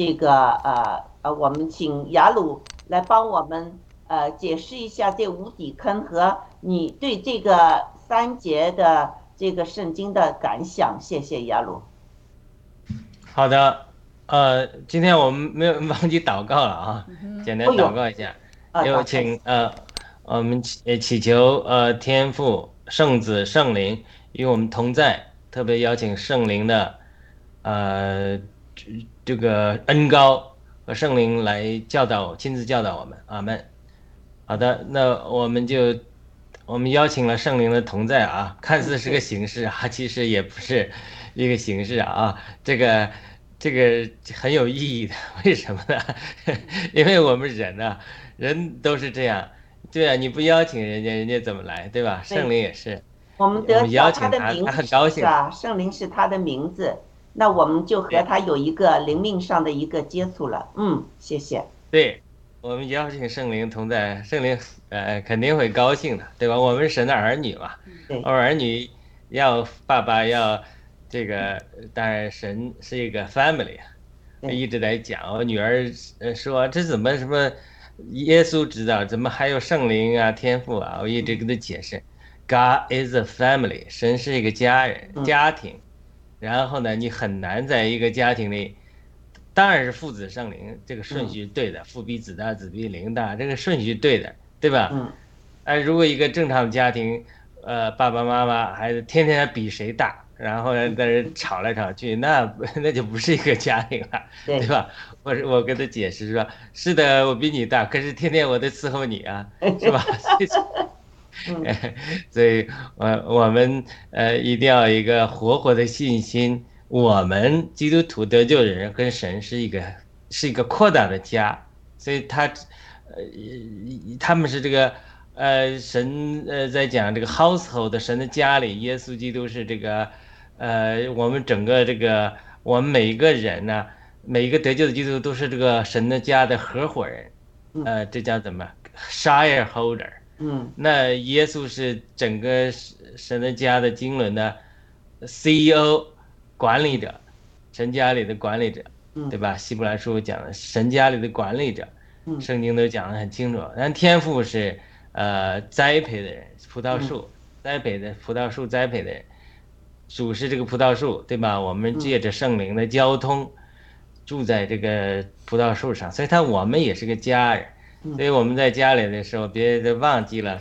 这个呃呃，我们请雅鲁来帮我们呃解释一下这无底坑和你对这个三节的这个圣经的感想。谢谢雅鲁。好的，呃，今天我们没有忘记祷告了啊，简单祷告一下，有请呃，我们祈祈求呃天父圣子圣灵与我们同在，特别邀请圣灵的呃这个恩高和圣灵来教导，亲自教导我们，阿门。好的，那我们就我们邀请了圣灵的同在啊，看似是个形式啊，其实也不是。一个形式啊，这个这个很有意义的，为什么呢？因为我们人呢，人都是这样，对啊，你不邀请人家，人家怎么来，对吧？圣灵也是，我们得邀请他，他很高兴啊。圣灵是他的名字，那我们就和他有一个灵命上的一个接触了。嗯，谢谢。对，我们邀请圣灵同在，圣灵呃肯定会高兴的，对吧？我们神的儿女嘛，我儿女要爸爸要。这个当然，神是一个 family，一直在讲。我女儿呃说，这怎么什么耶稣知道，怎么还有圣灵啊、天赋啊？我一直跟她解释，God is a family，神是一个家人、家庭。然后呢，你很难在一个家庭里，当然是父子圣灵这个顺序对的，父比子大，子比灵大，这个顺序对的，对吧？嗯。哎，如果一个正常的家庭，呃，爸爸妈妈孩子天天比谁大。然后呢，在这吵来吵去，那 那就不是一个家庭了，对吧？我我跟他解释说，是的，我比你大，可是天天我得伺候你啊，是吧？所以，我我们呃一定要一个活活的信心。我们基督徒得救人跟神是一个是一个扩大的家，所以他呃他们是这个呃神呃在讲这个 household 神的家里，耶稣基督是这个。呃，我们整个这个，我们每一个人呢，每一个得救的基督徒都是这个神的家的合伙人，呃，这叫怎么？shareholder。嗯。那耶稣是整个神的家的经纶的 CEO，管理者，神家里的管理者，对吧？希伯来书讲的神家里的管理者，圣经都讲得很清楚。但天赋是呃栽培的人，葡萄树栽培的葡萄树栽培的人。主是这个葡萄树，对吧？我们借着圣灵的交通，住在这个葡萄树上，所以他我们也是个家人。所以我们在家里的时候，别忘记了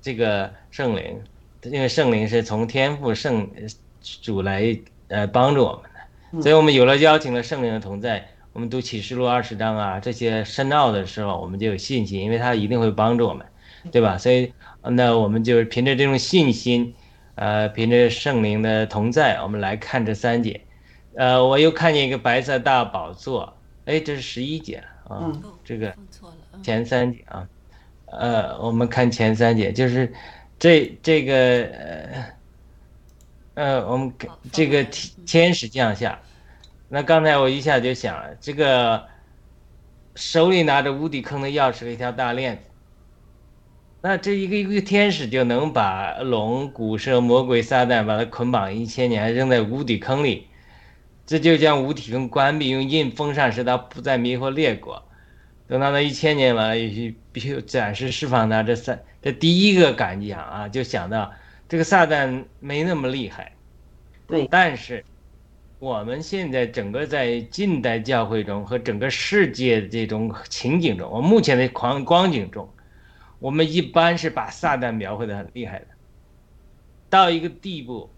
这个圣灵，因为圣灵是从天赋圣主来呃帮助我们的。所以我们有了邀请了圣灵的同在，我们读启示录二十章啊这些深奥的时候，我们就有信心，因为他一定会帮助我们，对吧？所以那我们就凭着这种信心。呃，凭着圣灵的同在，我们来看这三节。呃，我又看见一个白色大宝座，哎，这是十一节了啊。这个前三节啊。呃，我们看前三节，就是这这个呃呃，我们这个天使降下。那刚才我一下就想了，这个手里拿着无底坑的钥匙和一条大链子。那这一个一个天使就能把龙、古蛇、魔鬼、撒旦把它捆绑一千年，扔在无底坑里，这就将无底坑关闭，用印封上，使它不再迷惑列国。等到那一千年完了，也许必须暂时释放它。这三，这第一个感想啊，就想到这个撒旦没那么厉害。对，但是我们现在整个在近代教会中和整个世界的这种情景中，我目前的光光景中。我们一般是把撒旦描绘的很厉害的，到一个地步，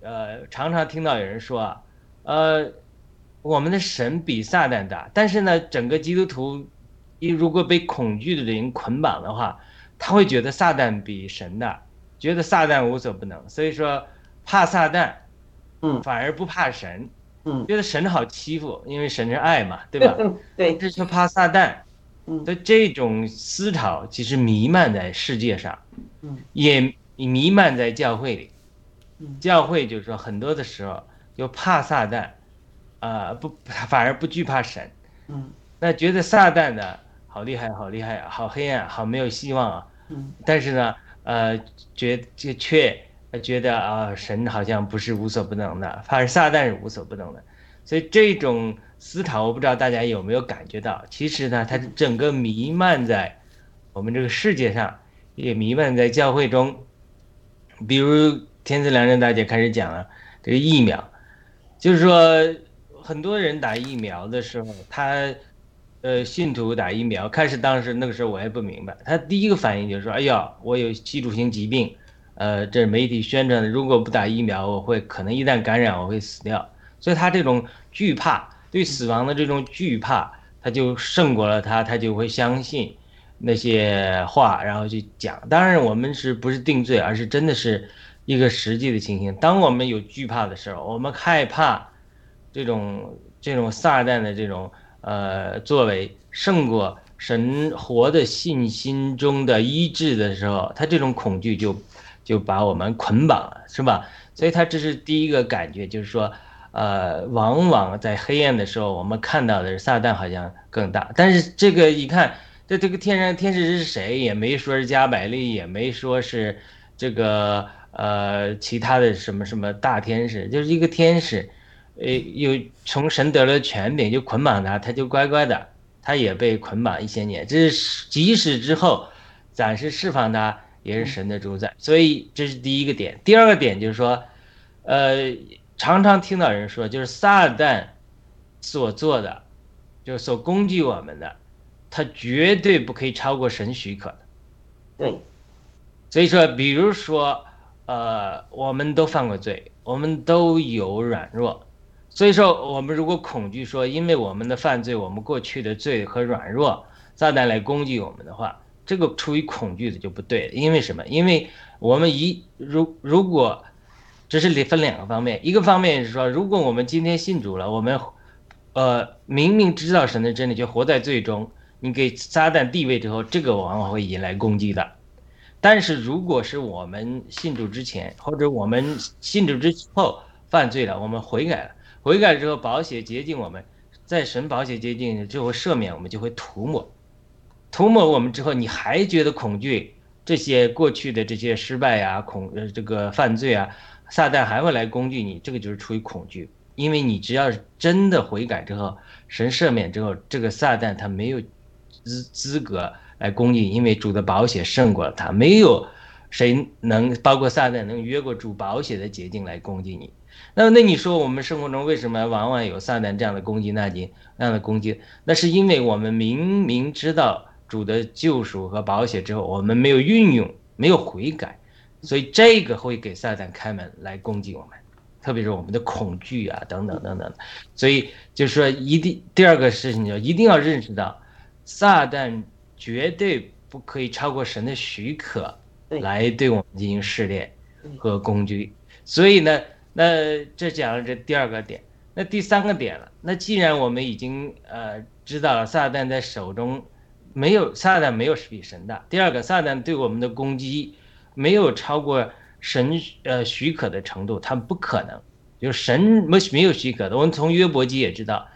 呃，常常听到有人说啊，呃，我们的神比撒旦大，但是呢，整个基督徒一如果被恐惧的灵捆绑的话，他会觉得撒旦比神大，觉得撒旦无所不能，所以说怕撒旦，嗯，反而不怕神，嗯，觉得神好欺负，因为神是爱嘛，对吧？对，这就怕撒旦。的这种思潮其实弥漫在世界上，也弥漫在教会里。教会就是说，很多的时候就怕撒旦，啊，不，反而不惧怕神。嗯那觉得撒旦呢，好厉害，好厉害啊，好黑暗，好没有希望啊。嗯但是呢，呃，觉就却觉得啊，神好像不是无所不能的，反而撒旦是无所不能的。所以这种思考，我不知道大家有没有感觉到，其实呢，它整个弥漫在我们这个世界上，也弥漫在教会中。比如天赐良人大姐开始讲了这个疫苗，就是说很多人打疫苗的时候，他呃信徒打疫苗，开始当时那个时候我也不明白，他第一个反应就是说，哎呀，我有基础性疾病，呃，这媒体宣传的，如果不打疫苗，我会可能一旦感染我会死掉，所以他这种惧怕。对死亡的这种惧怕，他就胜过了他，他就会相信那些话，然后去讲。当然，我们是不是定罪，而是真的是一个实际的情形。当我们有惧怕的时候，我们害怕这种这种撒旦的这种呃作为胜过神活的信心中的医治的时候，他这种恐惧就就把我们捆绑了，是吧？所以他这是第一个感觉，就是说。呃，往往在黑暗的时候，我们看到的是撒旦好像更大。但是这个一看，这这个天上天使是谁？也没说是加百利，也没说是这个呃其他的什么什么大天使，就是一个天使，呃，有从神得了权柄，就捆绑他，他就乖乖的，他也被捆绑一些年。这是即使之后暂时释放他，也是神的主宰。所以这是第一个点。第二个点就是说，呃。常常听到人说，就是撒旦所做的，就是所攻击我们的，他绝对不可以超过神许可的。对，所以说，比如说，呃，我们都犯过罪，我们都有软弱，所以说，我们如果恐惧说，因为我们的犯罪，我们过去的罪和软弱，撒旦来攻击我们的话，这个出于恐惧的就不对。因为什么？因为我们一如如果。这是分两个方面，一个方面是说，如果我们今天信主了，我们，呃，明明知道神的真理，就活在最终，你给撒旦地位之后，这个往往会引来攻击的。但是如果是我们信主之前，或者我们信主之后犯罪了，我们悔改了，悔改之后，保险接近我们，在神保险接近之后赦免我们，就会涂抹，涂抹我们之后，你还觉得恐惧这些过去的这些失败呀，恐呃这个犯罪啊。撒旦还会来攻击你，这个就是出于恐惧，因为你只要是真的悔改之后，神赦免之后，这个撒旦他没有资资格来攻击，因为主的保险胜过了他，没有谁能包括撒旦能越过主保险的捷径来攻击你。那那你说我们生活中为什么往往有撒旦这样的攻击那你那样的攻击？那是因为我们明明知道主的救赎和保险之后，我们没有运用，没有悔改。所以这个会给撒旦开门来攻击我们，特别是我们的恐惧啊，等等等等。所以就是说，一定第二个事情就一定要认识到，撒旦绝对不可以超过神的许可来对我们进行试炼和攻击。所以呢，那这讲了这第二个点，那第三个点了。那既然我们已经呃知道了撒旦在手中没有撒旦没有比神大。第二个，撒旦对我们的攻击。没有超过神呃许可的程度，他们不可能。就是神没没有许可的。我们从约伯记也知道，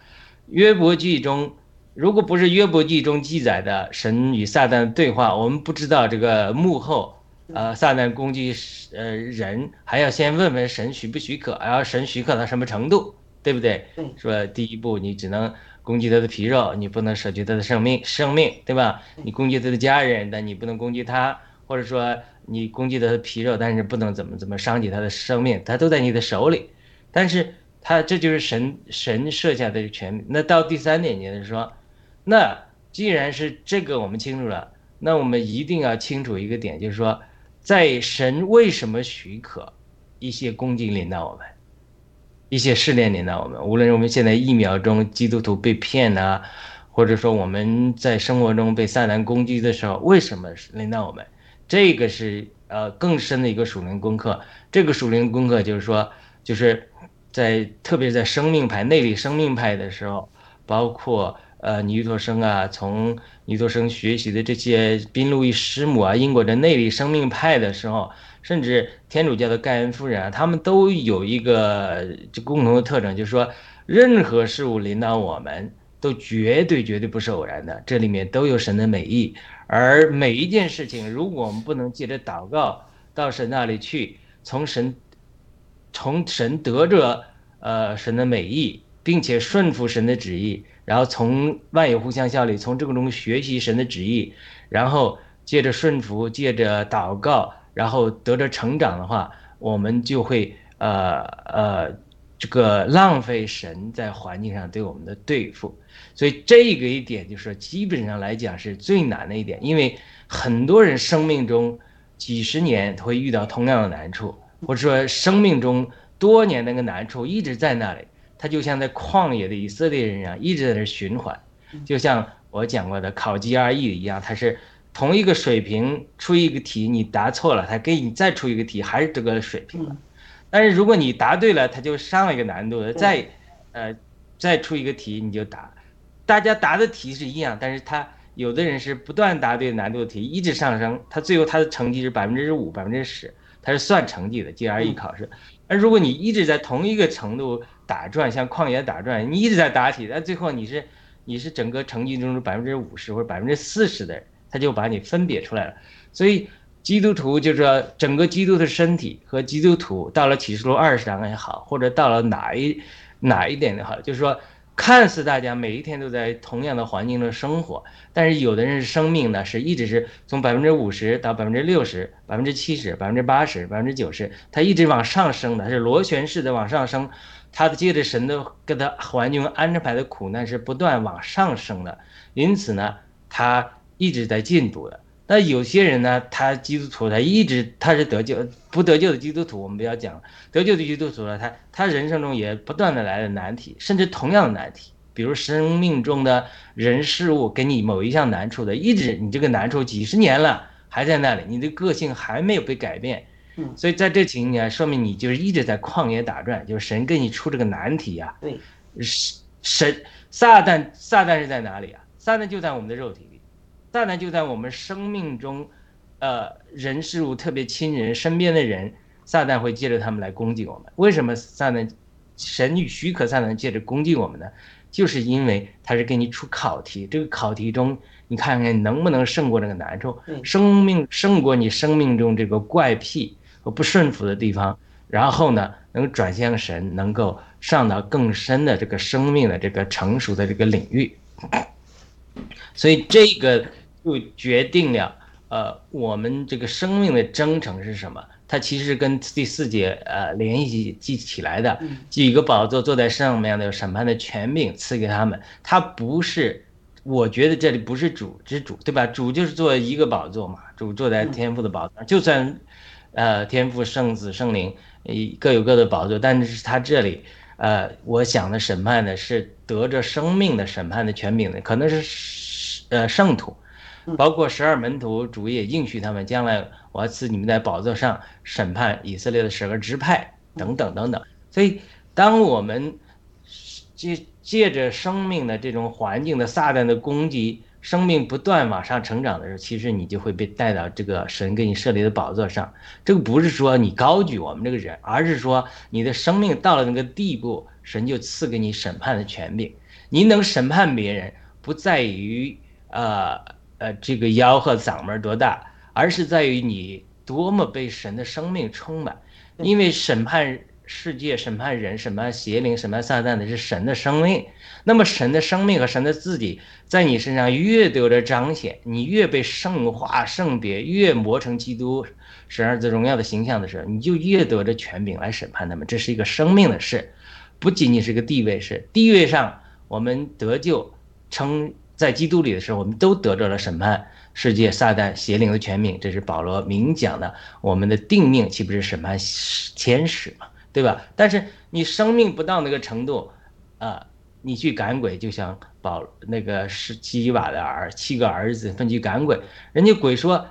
约伯记中如果不是约伯记中记载的神与撒旦的对话，我们不知道这个幕后呃撒旦攻击呃人，还要先问问神许不许可，然后神许可到什么程度，对不对？说第一步你只能攻击他的皮肉，你不能舍去他的生命，生命对吧？你攻击他的家人，但你不能攻击他，或者说。你攻击他的皮肉，但是不能怎么怎么伤及他的生命，他都在你的手里。但是他这就是神神设下的权。那到第三点，就是说，那既然是这个我们清楚了，那我们一定要清楚一个点，就是说，在神为什么许可一些攻击临到我们，一些试炼临到我们，无论我们现在一秒钟基督徒被骗啊，或者说我们在生活中被撒旦攻击的时候，为什么临到我们？这个是呃更深的一个属灵功课。这个属灵功课就是说，就是在特别是在生命派内里生命派的时候，包括呃尼托生啊，从尼托生学习的这些宾路易师母啊，英国的内里生命派的时候，甚至天主教的盖恩夫人啊，他们都有一个就共同的特征，就是说，任何事物领导我们都绝对绝对不是偶然的，这里面都有神的美意。而每一件事情，如果我们不能借着祷告到神那里去，从神从神得着呃神的美意，并且顺服神的旨意，然后从万有互相效力，从这个中学习神的旨意，然后借着顺服，借着祷告，然后得着成长的话，我们就会呃呃这个浪费神在环境上对我们的对付。所以这个一点就是基本上来讲是最难的一点，因为很多人生命中几十年会遇到同样的难处，或者说生命中多年那个难处一直在那里，他就像在旷野的以色列人一样，一直在那循环，就像我讲过的考 GRE 一样，它是同一个水平出一个题，你答错了，他给你再出一个题，还是这个水平了。但是如果你答对了，他就上一个难度的，再呃再出一个题你就答。大家答的题是一样，但是他有的人是不断答对难度的题，一直上升，他最后他的成绩是百分之五、百分之十，他是算成绩的 GRE 考试。而如果你一直在同一个程度打转，像旷野打转，你一直在答题，但最后你是你是整个成绩中的百分之五十或者百分之四十的人，他就把你分别出来了。所以基督徒就是说，整个基督的身体和基督徒到了启示录二十章也好，或者到了哪一哪一点也好，就是说。看似大家每一天都在同样的环境中生活，但是有的人生命呢，是一直是从百分之五十到百分之六十、百分之七十、百分之八十、百分之九十，它一直往上升的，是螺旋式的往上升。他的借着神的给他环境安排的苦难是不断往上升的，因此呢，他一直在进步的。那有些人呢，他基督徒，他一直他是得救，不得救的基督徒，我们不要讲得救的基督徒了，他他人生中也不断的来了难题，甚至同样的难题，比如生命中的人事物给你某一项难处的，一直你这个难处几十年了还在那里，你的个性还没有被改变，嗯，所以在这情况下，说明你就是一直在旷野打转，就是神给你出这个难题呀，对，神撒旦撒旦是在哪里啊？撒旦就在我们的肉体里。撒旦就在我们生命中，呃，人事物特别亲人身边的人，撒旦会借着他们来攻击我们。为什么撒旦神许可撒旦借着攻击我们呢？就是因为他是给你出考题，这个考题中，你看看能不能胜过这个难处，生命胜过你生命中这个怪癖和不顺服的地方，然后呢，能转向神，能够上到更深的这个生命的这个成熟的这个领域。所以这个。就决定了，呃，我们这个生命的征程是什么？它其实跟第四节呃联系记起来的，几个宝座坐在上面的审判的权柄赐给他们。它不是，我觉得这里不是主之主，对吧？主就是做一个宝座嘛，主坐在天赋的宝座上。就算，呃，天父圣子圣灵，各有各的宝座，但是他这里，呃，我想的审判的是得着生命的审判的权柄的，可能是呃圣徒。包括十二门徒，主也应许他们，将来我要赐你们在宝座上审判以色列的十个支派，等等等等。所以，当我们借借着生命的这种环境的撒旦的攻击，生命不断往上成长的时候，其实你就会被带到这个神给你设立的宝座上。这个不是说你高举我们这个人，而是说你的生命到了那个地步，神就赐给你审判的权柄。你能审判别人，不在于呃。呃，这个吆喝嗓门多大，而是在于你多么被神的生命充满。因为审判世界、审判人、审判邪灵、审判撒旦的是神的生命。那么神的生命和神的自己在你身上越得着彰显，你越被圣化、圣别，越磨成基督神儿子荣耀的形象的时候，你就越得着权柄来审判他们。这是一个生命的事，不仅仅是个地位事。地位上，我们得救称。在基督里的时候，我们都得着了审判世界撒旦邪灵的权柄，这是保罗明讲的。我们的定命岂不是审判天使吗？对吧？但是你生命不到那个程度，啊，你去赶鬼，就像保那个是基瓦的儿七个儿子分去赶鬼，人家鬼说，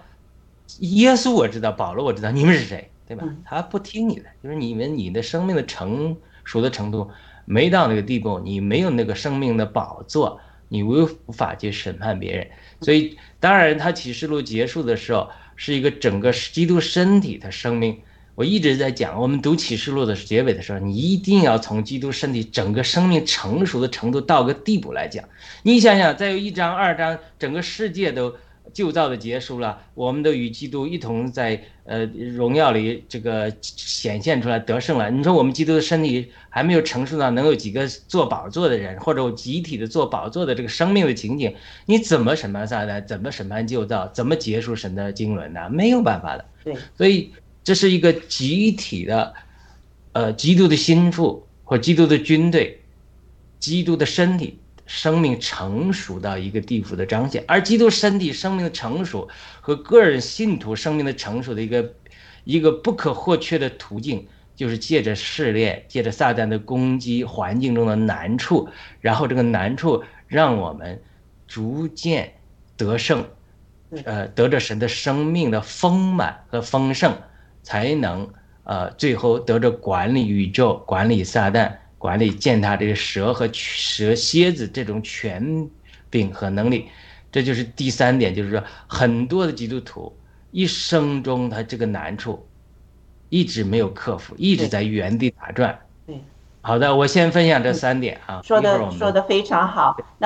耶稣我知道，保罗我知道，你们是谁？对吧？他不听你的，就是你们你的生命的成熟的程度没到那个地步，你没有那个生命的宝座。你无无法去审判别人，所以当然，他启示录结束的时候是一个整个基督身体的生命。我一直在讲，我们读启示录的结尾的时候，你一定要从基督身体整个生命成熟的程度到个地步来讲。你想想，再有一章二章，整个世界都旧造的结束了，我们都与基督一同在呃荣耀里这个显现出来得胜了。你说我们基督的身体还没有成熟到能有几个做宝座的人，或者集体的做宝座的这个生命的情景，你怎么审判撒旦？怎么审判旧造？怎么结束神的经纶呢？没有办法的。对，所以这是一个集体的，呃，基督的心腹或基督的军队，基督的身体。生命成熟到一个地步的彰显，而基督身体生命的成熟和个人信徒生命的成熟的一个一个不可或缺的途径，就是借着试炼，借着撒旦的攻击，环境中的难处，然后这个难处让我们逐渐得胜，呃，得着神的生命的丰满和丰盛，才能呃最后得着管理宇宙，管理撒旦。管理践踏这个蛇和蛇蝎子这种权柄和能力，这就是第三点，就是说很多的基督徒一生中他这个难处一直没有克服，一直在原地打转。对，好的，我先分享这三点啊。说的说的非常好。那